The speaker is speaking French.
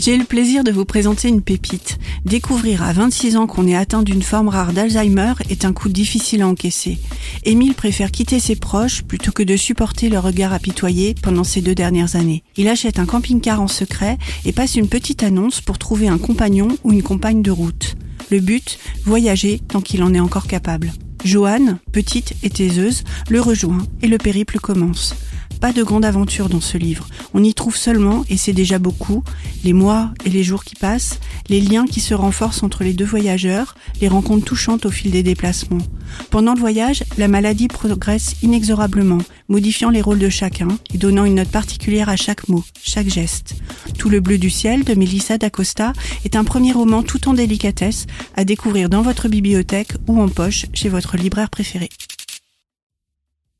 J'ai le plaisir de vous présenter une pépite. Découvrir à 26 ans qu'on est atteint d'une forme rare d'Alzheimer est un coup difficile à encaisser. Émile préfère quitter ses proches plutôt que de supporter le regard apitoyé pendant ces deux dernières années. Il achète un camping-car en secret et passe une petite annonce pour trouver un compagnon ou une compagne de route. Le but, voyager tant qu'il en est encore capable. Joanne, petite et taiseuse, le rejoint et le périple commence. Pas de grande aventure dans ce livre. On y trouve seulement, et c'est déjà beaucoup, les mois et les jours qui passent, les liens qui se renforcent entre les deux voyageurs, les rencontres touchantes au fil des déplacements. Pendant le voyage, la maladie progresse inexorablement, modifiant les rôles de chacun et donnant une note particulière à chaque mot, chaque geste. Tout le bleu du ciel de Melissa d'Acosta est un premier roman tout en délicatesse à découvrir dans votre bibliothèque ou en poche chez votre libraire préféré.